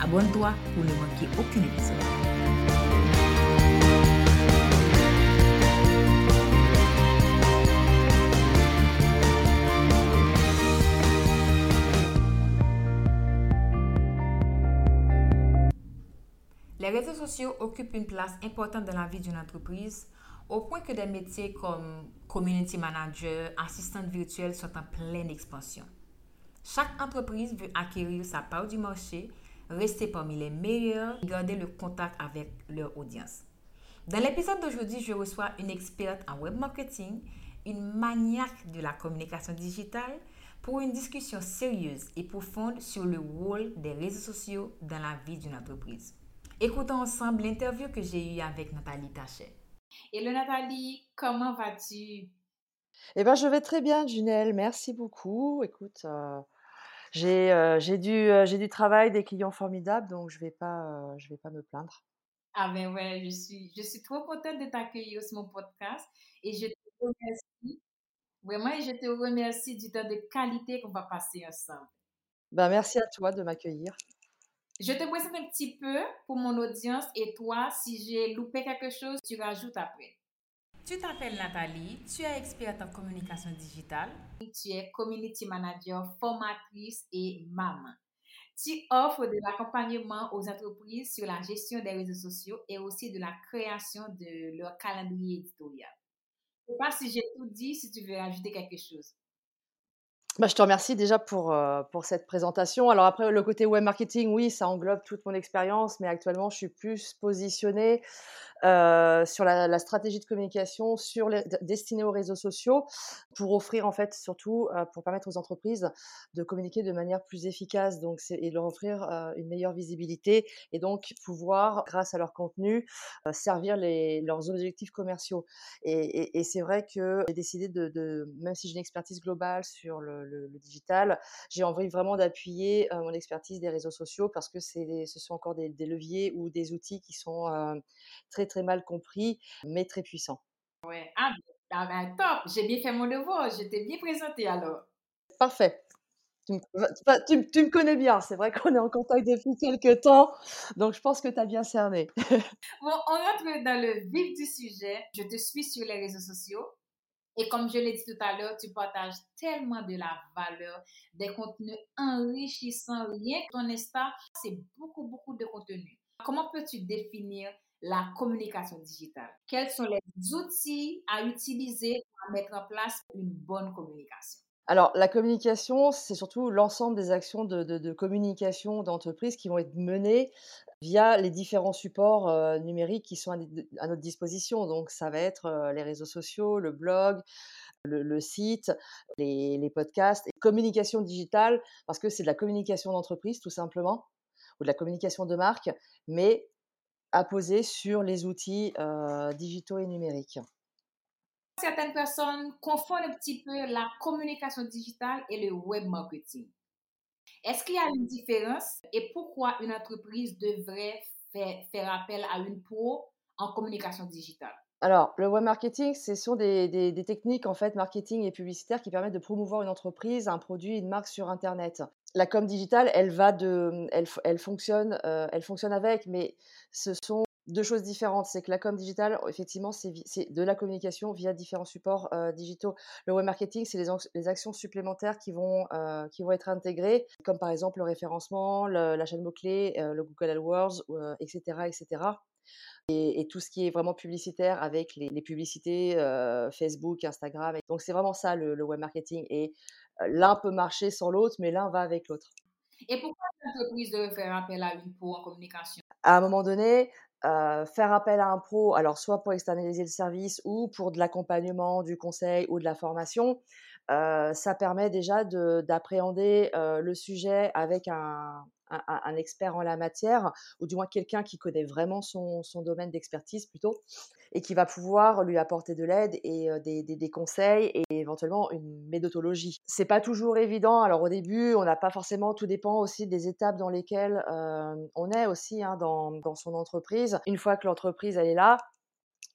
Abonne-toi pour ne manquer aucun épisode. Les réseaux sociaux occupent une place importante dans la vie d'une entreprise au point que des métiers comme community manager, assistante virtuelle sont en pleine expansion. Chaque entreprise veut acquérir sa part du marché, rester parmi les meilleurs et garder le contact avec leur audience. Dans l'épisode d'aujourd'hui, je reçois une experte en web marketing, une maniaque de la communication digitale, pour une discussion sérieuse et profonde sur le rôle des réseaux sociaux dans la vie d'une entreprise. Écoutons ensemble l'interview que j'ai eue avec Nathalie Tachet. Hello Nathalie, comment vas-tu? Eh ben, je vais très bien, Junelle. Merci beaucoup. Écoute, euh, j'ai euh, j'ai du, euh, du travail, des clients formidables, donc je vais pas, euh, je vais pas me plaindre. Ah ben ouais, je suis, je suis trop contente de t'accueillir sur mon podcast et je te remercie. Vraiment, et je te remercie du temps de qualité qu'on va passer ensemble. Ben, merci à toi de m'accueillir. Je te présente un petit peu pour mon audience et toi, si j'ai loupé quelque chose, tu rajoutes après. Tu t'appelles Nathalie, tu es experte en communication digitale. Tu es community manager, formatrice et maman. Tu offres de l'accompagnement aux entreprises sur la gestion des réseaux sociaux et aussi de la création de leur calendrier éditorial. Je ne sais pas si j'ai tout dit, si tu veux ajouter quelque chose. Bah, je te remercie déjà pour, euh, pour cette présentation. Alors après, le côté web marketing, oui, ça englobe toute mon expérience, mais actuellement, je suis plus positionnée euh, sur la, stratégie de communication sur destinée aux réseaux sociaux pour offrir en fait surtout euh, pour permettre aux entreprises de communiquer de manière plus efficace donc et leur offrir une meilleure visibilité et donc pouvoir grâce à leur contenu servir les, leurs objectifs commerciaux et, c'est vrai que j'ai décidé de, même si j'ai une expertise globale sur le, le, le digital j'ai envie vraiment d'appuyer mon expertise des réseaux sociaux parce que c'est ce sont encore des, des leviers ou des outils qui sont très très mal compris, mais très puissant. Ouais, ah, ah ben, top, j'ai bien fait mon devoir, je t'ai bien présenté alors. Parfait. Tu me, tu, tu me connais bien, c'est vrai qu'on est en contact depuis quelques temps, donc je pense que tu as bien cerné. bon, on rentre dans le vif du sujet. Je te suis sur les réseaux sociaux. Et comme je l'ai dit tout à l'heure, tu partages tellement de la valeur, des contenus enrichissants. Rien que ton Insta, c'est beaucoup, beaucoup de contenu. Comment peux-tu définir la communication digitale? Quels sont les outils à utiliser pour mettre en place une bonne communication? Alors, la communication, c'est surtout l'ensemble des actions de, de, de communication d'entreprise qui vont être menées via les différents supports numériques qui sont à, notre disposition. Donc, ça va être les réseaux sociaux, le blog, le, site, les, podcasts, et communication digitale, parce que c'est de la communication d'entreprise, tout simplement, ou de la communication de marque, mais poser sur les outils digitaux et numériques. Certaines personnes confondent un petit peu la communication digitale et le web marketing. Est-ce qu'il y a une différence et pourquoi une entreprise devrait faire, appel à une pro en communication digitale? Alors, le web marketing, ce sont des, techniques en fait marketing et publicitaires qui permettent de promouvoir une entreprise, un produit, une marque sur Internet. La com digitale, elle va de, elle, elle fonctionne, euh, elle fonctionne avec, mais ce sont deux choses différentes. C'est que la com digitale, effectivement, c'est de la communication via différents supports digitaux. Le web marketing, c'est les, actions supplémentaires qui vont, qui vont être intégrées, comme par exemple le référencement, la chaîne mots-clés, le Google AdWords, etc., etc. Et, tout ce qui est vraiment publicitaire avec les, publicités Facebook, Instagram. Donc c'est vraiment ça le, web marketing. Et l'un peut marcher sans l'autre, mais l'un va avec l'autre. Et pourquoi l'entreprise de faire appel à une pro en communication? À un moment donné, faire appel à un pro, alors soit pour externaliser le service ou pour de l'accompagnement, du conseil ou de la formation, ça permet déjà d'appréhender le sujet avec un, un, expert en la matière, ou du moins quelqu'un qui connaît vraiment son, domaine d'expertise plutôt, et qui va pouvoir lui apporter de l'aide et des, conseils et éventuellement une méthodologie. C'est pas toujours évident. Alors au début, on n'a pas forcément, tout dépend aussi des étapes dans lesquelles on est aussi hein, dans, dans son entreprise. Une fois que l'entreprise elle est là,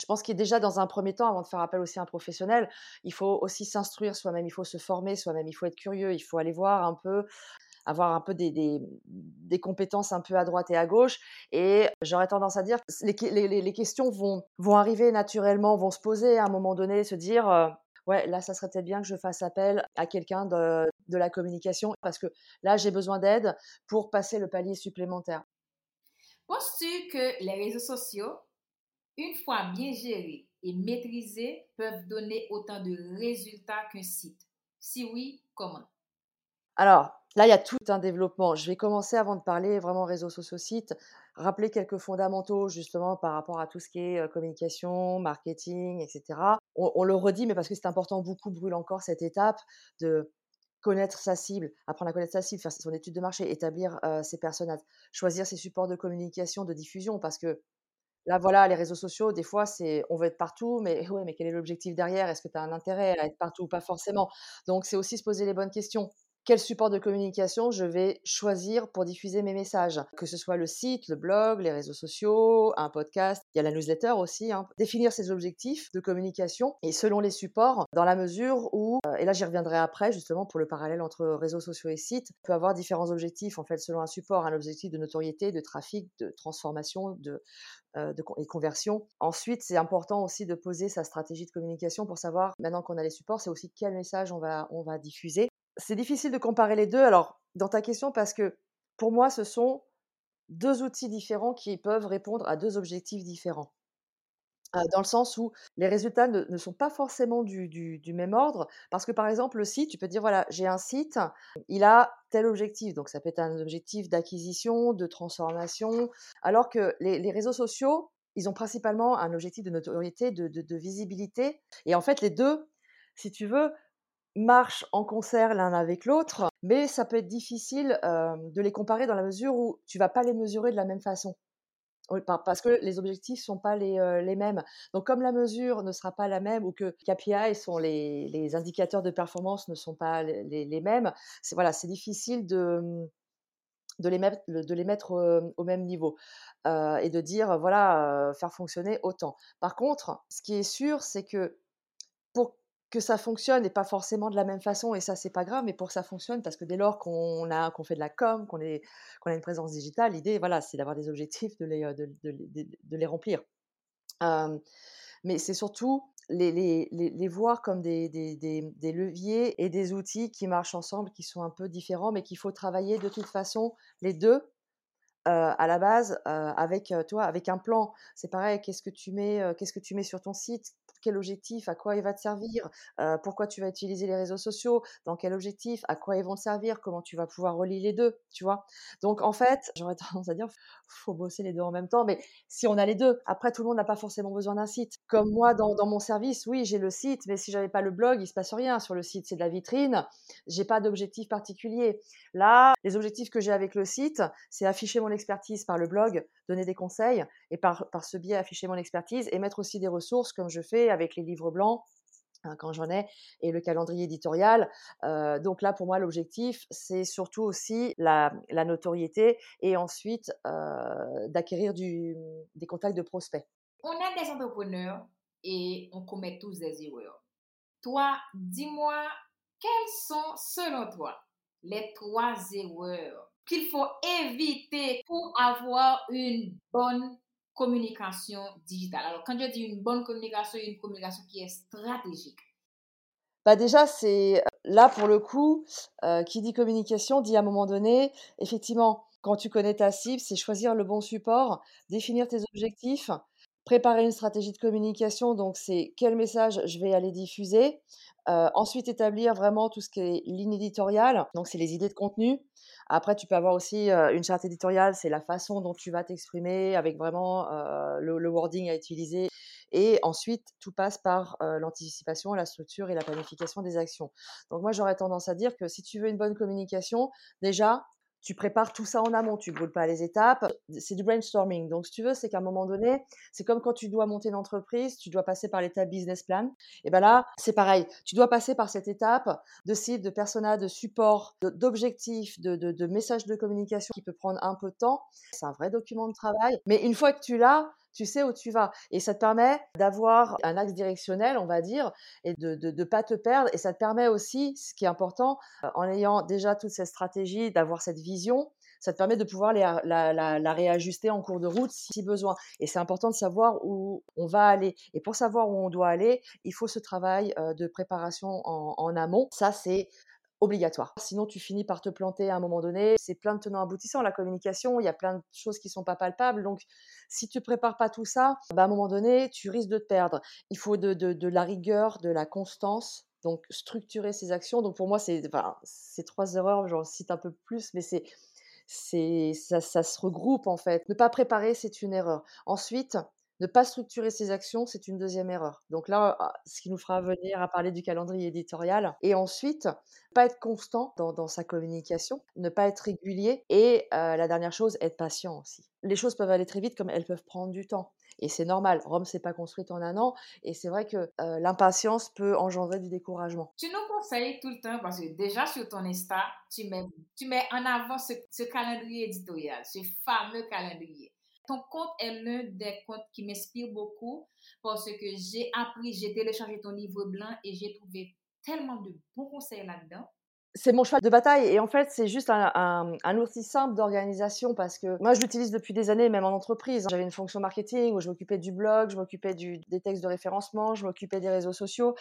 je pense qu'il est déjà dans un premier temps, avant de faire appel aussi à un professionnel, il faut aussi s'instruire soi-même, il faut se former soi-même, il faut être curieux, il faut aller voir un peu avoir un peu des, des, compétences un peu à droite et à gauche. Et j'aurais tendance à dire que les, les, questions vont, vont arriver naturellement, vont se poser à un moment donné, se dire euh, ouais, là, ça serait peut-être bien que je fasse appel à quelqu'un de, de la communication parce que là, j'ai besoin d'aide pour passer le palier supplémentaire. Penses-tu que les réseaux sociaux une fois bien gérés et maîtrisés, peuvent donner autant de résultats qu'un site? Si oui, comment? Alors, là, il y a tout un développement. Je vais commencer avant de parler vraiment réseaux sociaux sites, rappeler quelques fondamentaux justement par rapport à tout ce qui est communication, marketing, etc. On, le redit, mais parce que c'est important, beaucoup brûle encore cette étape de connaître sa cible, apprendre à connaître sa cible, faire son étude de marché, établir ses personnages, choisir ses supports de communication, de diffusion, parce que Là, voilà, les réseaux sociaux, des fois, c'est on veut être partout, mais ouais, mais quel est l'objectif derrière? Est-ce que tu as un intérêt à être partout ou pas forcément? Donc, c'est aussi se poser les bonnes questions quel support de communication je vais choisir pour diffuser mes messages, que ce soit le site, le blog, les réseaux sociaux, un podcast, il y a la newsletter aussi, hein. définir ses objectifs de communication et selon les supports, dans la mesure où, euh, et là j'y reviendrai après justement pour le parallèle entre réseaux sociaux et sites, peut avoir différents objectifs en fait selon un support, un objectif de notoriété, de trafic, de transformation, de, euh, de, et conversion. Ensuite, c'est important aussi de poser sa stratégie de communication pour savoir, maintenant qu'on a les supports, c'est aussi quel message on va, on va diffuser c'est difficile de comparer les deux. Alors, dans ta question, parce que pour moi, ce sont deux outils différents qui peuvent répondre à deux objectifs différents. dans le sens où les résultats ne, sont pas forcément du, même ordre, parce que par exemple, le site, tu peux dire, voilà, j'ai un site, il a tel objectif, donc ça peut être un objectif d'acquisition, de transformation, alors que les, réseaux sociaux, ils ont principalement un objectif de notoriété, de visibilité, et en fait, les deux, si tu veux, marchent en concert l'un avec l'autre, mais ça peut être difficile de les comparer dans la mesure où tu vas pas les mesurer de la même façon. Parce que les objectifs sont pas les, les mêmes. Donc, comme la mesure ne sera pas la même ou que KPI sont les, les indicateurs de performance ne sont pas les, les mêmes, c'est voilà, difficile de, mmh, de les mettre, de les mettre au même niveau et de dire voilà faire fonctionner autant. Par contre, ce qui est sûr, c'est que que ça fonctionne et pas forcément de la même façon, et ça, c'est pas grave, mais pour que ça fonctionne, parce que dès lors qu'on a qu'on fait de la com, qu'on qu'on a une présence digitale, l'idée, voilà, c'est d'avoir des objectifs, de les, de, de, les remplir. mais c'est surtout les, les, les, voir comme des, des, des, leviers et des outils qui marchent ensemble, qui sont un peu différents, mais qu'il faut travailler de toute façon les deux à la base avec toi, avec un plan. C'est pareil, qu'est-ce que tu mets, qu'est-ce que tu mets sur ton site? Quel objectif, à quoi il va te servir, pourquoi tu vas utiliser les réseaux sociaux, dans quel objectif, à quoi ils vont te servir, comment tu vas pouvoir relier les deux, tu vois? Donc en fait, j'aurais tendance à dire, faut bosser les deux en même temps, mais si on a les deux, après tout le monde n'a pas forcément besoin d'un site. Comme moi dans, mon service, oui, j'ai le site, mais si j'avais pas le blog, il se passe rien sur le site, c'est de la vitrine, j'ai pas d'objectif particulier. Là, les objectifs que j'ai avec le site, c'est afficher mon expertise par le blog, donner des conseils et par ce biais afficher mon expertise et mettre aussi des ressources comme je fais avec les livres blancs hein, quand j'en ai, et le calendrier éditorial. Euh, donc là, pour moi, l'objectif, c'est surtout aussi la, notoriété et ensuite euh, d'acquérir des contacts de prospects. On est des entrepreneurs et on commet tous des erreurs. Toi, dis-moi, quelles sont, selon toi, les trois erreurs qu'il faut éviter pour avoir une bonne communication digitale. Alors, quand je dis une bonne communication, une communication qui est stratégique. Bah déjà, c'est là pour le coup, qui dit communication dit à un moment donné, effectivement, quand tu connais ta cible, c'est choisir le bon support, définir tes objectifs, préparer une stratégie de communication. Donc, c'est quel message je vais aller diffuser. ensuite, établir vraiment tout ce qui est ligne éditoriale. Donc, c'est les idées de contenu. Après, tu peux avoir aussi une charte éditoriale, c'est la façon dont tu vas t'exprimer avec vraiment le, wording à utiliser. Et ensuite, tout passe par l'anticipation, la structure et la planification des actions. Donc moi, j'aurais tendance à dire que si tu veux une bonne communication, déjà, tu prépares tout ça en amont, tu ne brûles pas les étapes. C'est du brainstorming. Donc, si tu veux, c'est qu'à un moment donné, c'est comme quand tu dois monter une entreprise, tu dois passer par l'étape business plan. Et bien là, c'est pareil. Tu dois passer par cette étape de cible, de persona, de support, d'objectifs, de, de, de messages de communication qui peut prendre un peu de temps. C'est un vrai document de travail. Mais une fois que tu l'as, tu sais où tu vas. Et ça te permet d'avoir un axe directionnel, on va dire, et de ne pas te perdre. Et ça te permet aussi, ce qui est important, euh, en ayant déjà toute cette stratégie, d'avoir cette vision, ça te permet de pouvoir la, la, réajuster en cours de route si besoin. Et c'est important de savoir où on va aller. Et pour savoir où on doit aller, il faut ce travail euh, de préparation en, en amont. Ça, c'est obligatoire. Sinon, tu finis par te planter à un moment donné. C'est plein de tenants aboutissants. La communication, il y a plein de choses qui sont pas palpables. Donc, si tu prépares pas tout ça, bah, à un moment donné, tu risques de te perdre. Il faut de, de, la rigueur, de la constance. Donc, structurer ses actions. Donc, pour moi, c'est enfin, trois erreurs. J'en cite un peu plus, mais c'est ça, ça se regroupe en fait. Ne pas préparer, c'est une erreur. Ensuite, ne pas structurer ses actions, c'est une deuxième erreur. Donc là, ah, ce qui nous fera venir à parler du calendrier éditorial. Et ensuite, pas être constant dans, sa communication, ne pas être régulier. Et euh, la dernière chose, être patient aussi. Les choses peuvent aller très vite comme elles peuvent prendre du temps. Et c'est normal, Rome s'est pas construite en un an, et c'est vrai que euh, l'impatience peut engendrer du découragement. Tu nous conseilles tout le temps, parce que déjà sur ton Insta, tu mets, tu mets en avant ce calendrier éditorial, ce fameux calendrier ton compte est l'un des comptes qui m'inspire beaucoup parce que j'ai appris, j'ai téléchargé ton livre blanc et j'ai trouvé tellement de bons conseils là-dedans c'est mon cheval de bataille et en fait c'est juste un, outil simple d'organisation parce que moi je l'utilise depuis des années même en entreprise. J'avais une fonction marketing où je m'occupais du blog, je m'occupais des textes de référencement, je m'occupais des réseaux sociaux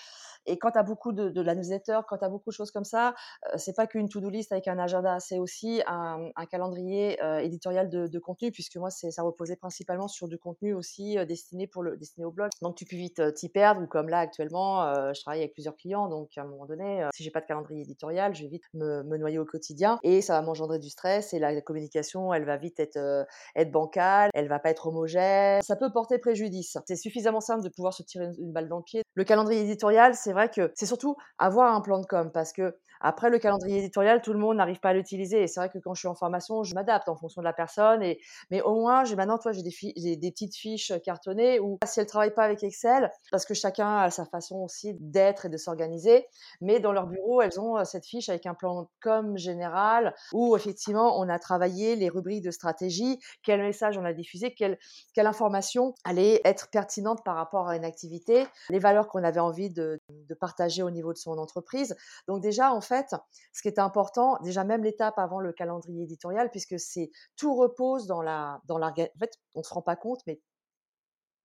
et quand tu as beaucoup de, la newsletter, quand tu as beaucoup de choses comme ça, euh, c'est pas qu'une to-do list avec un agenda, c'est aussi un, calendrier euh, éditorial de, contenu puisque moi ça reposait principalement sur du contenu aussi euh, destiné pour le destiné au blog. Donc tu peux vite t'y perdre ou comme là actuellement je travaille avec plusieurs clients donc à un moment donné si j'ai pas de calendrier éditorial je vais vite me, noyer au quotidien et ça va m'engendrer du stress et la communication, elle va vite être, euh, être bancale, elle va pas être homogène. Ça peut porter préjudice. C'est suffisamment simple de pouvoir se tirer une, balle dans le pied. Le calendrier éditorial, c'est vrai que c'est surtout avoir un plan de com parce que après, le calendrier éditorial, tout le monde n'arrive pas à l'utiliser. Et c'est vrai que quand je suis en formation, je m'adapte en fonction de la personne. Et, mais au moins, j'ai maintenant, toi, j'ai des, des, petites fiches cartonnées où si elles travaillent pas avec Excel, parce que chacun a sa façon aussi d'être et de s'organiser, mais dans leur bureau, elles ont euh, cette fiche avec un plan com général où effectivement, on a travaillé les rubriques de stratégie, quel message on a diffusé, quelle, information allait être pertinente par rapport à une activité, les valeurs qu'on avait envie de, de partager au niveau de son entreprise. Donc déjà, en fait, ce qui est important, déjà même l'étape avant le calendrier éditorial, puisque c'est tout repose dans la, dans la, en fait, on se rend pas compte, mais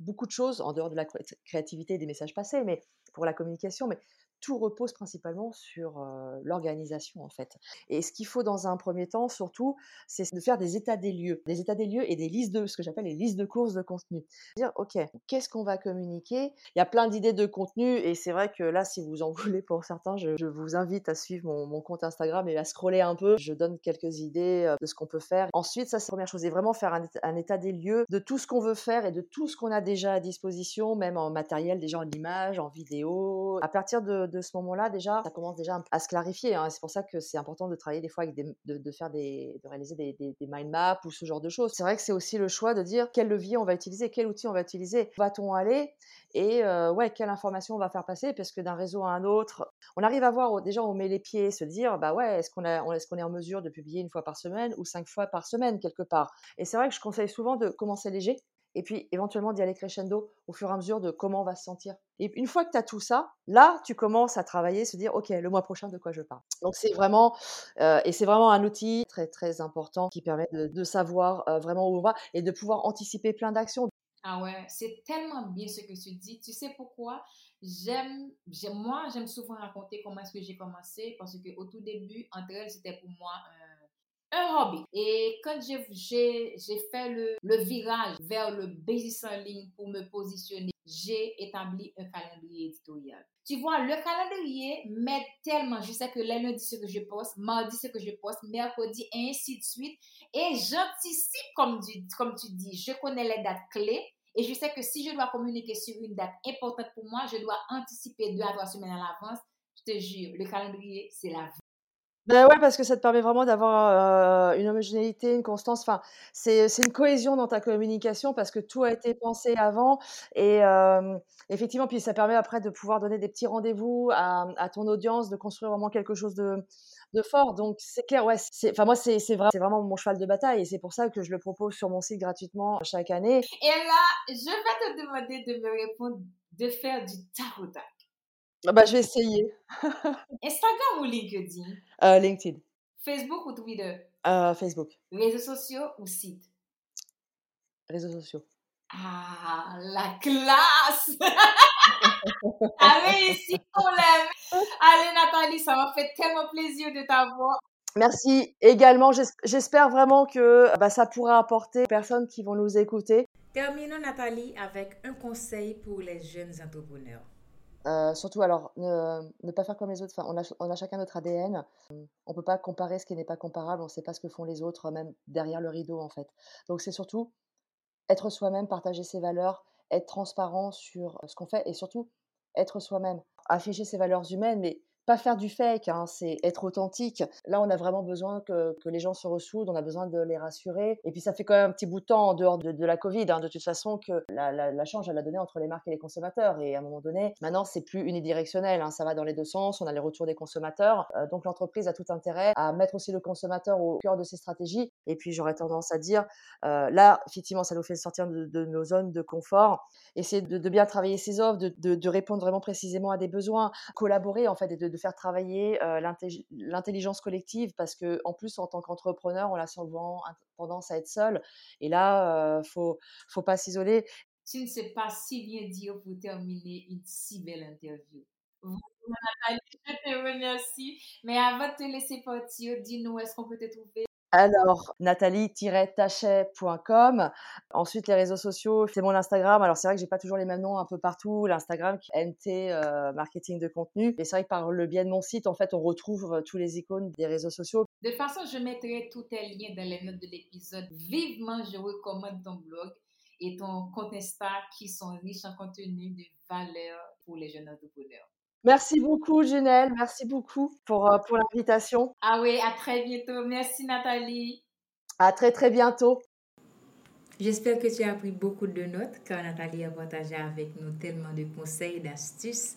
beaucoup de choses en dehors de la créativité et des messages passés, mais pour la communication, mais tout repose principalement sur l'organisation en fait. Et ce qu'il faut dans un premier temps surtout, c'est de faire des états des lieux, des états des lieux et des listes de ce que j'appelle les listes de courses de contenu. Dire ok, qu'est-ce qu'on va communiquer? Il y a plein d'idées de contenu et c'est vrai que là, si vous en voulez pour certains, je, vous invite à suivre mon, compte Instagram et à scroller un peu. Je donne quelques idées de ce qu'on peut faire. Ensuite, ça c'est la première chose, et vraiment faire un, état des lieux de tout ce qu'on veut faire et de tout ce qu'on a déjà à disposition, même en matériel, déjà en image, en vidéo. À partir de de ce moment-là, déjà, ça commence déjà à se clarifier. Hein. C'est pour ça que c'est important de travailler des fois avec des, de, faire des, de réaliser des, des, mind maps ou ce genre de choses. C'est vrai que c'est aussi le choix de dire quel levier on va utiliser, quel outil on va utiliser, va-t-on aller et euh, ouais, quelle information on va faire passer? Parce que d'un réseau à un autre, on arrive à voir déjà on met les pieds, se dire bah ouais, est-ce qu'on est qu'on est en mesure de publier une fois par semaine ou cinq fois par semaine quelque part? Et c'est vrai que je conseille souvent de commencer léger et puis éventuellement d'y aller crescendo au fur et à mesure de comment on va se sentir. Et une fois que tu as tout ça, là, tu commences à travailler, se dire, OK, le mois prochain, de quoi je parle. Donc c'est vraiment, euh, et c'est vraiment un outil très, très important qui permet de, savoir euh, vraiment où on va et de pouvoir anticiper plein d'actions. Ah ouais, c'est tellement bien ce que tu dis. Tu sais pourquoi? J'aime, moi, j'aime souvent raconter comment est-ce que j'ai commencé parce que au tout début, entre elles, c'était pour moi un, hobby. Et quand j'ai fait le, virage vers le business en ligne pour me positionner, j'ai établi un calendrier éditorial. Tu vois, le calendrier m'aide tellement. Je sais que lundi, ce que je poste, mardi, ce que je poste, mercredi, et ainsi de suite. Et j'anticipe, comme tu dis. Je connais les dates clés. Et je sais que si je dois communiquer sur une date importante pour moi, je dois anticiper deux à trois semaines à l'avance. Je te jure, le calendrier, c'est la vie. Ben ouais, parce que ça te permet vraiment d'avoir, une homogénéité, une constance. Enfin, c'est une cohésion dans ta communication parce que tout a été pensé avant et effectivement, puis ça permet après de pouvoir donner des petits rendez-vous à à ton audience, de construire vraiment quelque chose de de fort. Donc c'est clair, ouais, c'est enfin moi c'est c'est vraiment mon cheval de bataille et c'est pour ça que je le propose sur mon site gratuitement chaque année. Et là, je vais te demander de me répondre de faire du tarot ah bah, je vais essayer. Instagram ou LinkedIn? Euh, LinkedIn. Facebook ou Twitter? Euh, Facebook. Réseaux sociaux ou site? Réseaux sociaux. Ah, la classe! ah oui, ici, on l'aime. Allez, Nathalie, ça m'a fait tellement plaisir de t'avoir. Merci également. J'espère vraiment que bah, ça pourra apporter aux personnes qui vont nous écouter. Terminons, Nathalie, avec un conseil pour les jeunes entrepreneurs. Euh, surtout, alors, ne, pas faire comme les autres. Enfin, on, a, chacun notre ADN. On ne peut pas comparer ce qui n'est pas comparable. On ne sait pas ce que font les autres, même derrière le rideau, en fait. Donc, c'est surtout être soi-même, partager ses valeurs, être transparent sur ce qu'on fait et surtout être soi-même. Afficher ses valeurs humaines, mais pas faire du fake, hein, c'est être authentique. Là, on a vraiment besoin que, que, les gens se ressoudent, on a besoin de les rassurer. Et puis, ça fait quand même un petit bout de temps en dehors de, la Covid, hein, de toute façon, que la, la, change, elle a donné entre les marques et les consommateurs. Et à un moment donné, maintenant, c'est plus unidirectionnel, hein, ça va dans les deux sens, on a les retours des consommateurs. Euh, donc, l'entreprise a tout intérêt à mettre aussi le consommateur au cœur de ses stratégies. Et puis, j'aurais tendance à dire, euh, là, effectivement, ça nous fait sortir de, nos zones de confort, essayer de, de bien travailler ses offres, de, de, répondre vraiment précisément à des besoins, collaborer, en fait, et de de faire travailler l'intelligence collective parce que en plus en tant qu'entrepreneur on a souvent tendance à être seul. Et là il faut faut pas s'isoler. Tu ne sais pas si bien dire pour terminer une si belle interview. Je te remercie. Mais avant de te laisser partir, dis-nous, est-ce qu'on peut te trouver? Alors, nathalie-tachet.com. Ensuite, les réseaux sociaux, c'est mon Instagram. Alors, c'est vrai que j'ai pas toujours les mêmes noms un peu partout. L'Instagram, NT euh, Marketing de contenu. Et c'est vrai que par le biais de mon site, en fait, on retrouve euh, tous les icônes des réseaux sociaux. De façon, je mettrai tous tes liens dans les notes de l'épisode. Vivement, je recommande ton blog et ton compte Insta qui sont riches en contenu de valeur pour les jeunes entrepreneurs. Merci beaucoup, Junelle. Merci beaucoup pour, euh, pour l'invitation. Ah oui, à très bientôt. Merci, Nathalie. À très, très bientôt. J'espère que tu as pris beaucoup de notes car Nathalie a partagé avec nous tellement de conseils et d'astuces.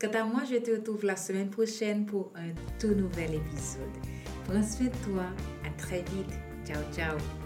Quant à moi, je te retrouve la semaine prochaine pour un tout nouvel épisode. Prends soin de toi. À très vite. Ciao, ciao.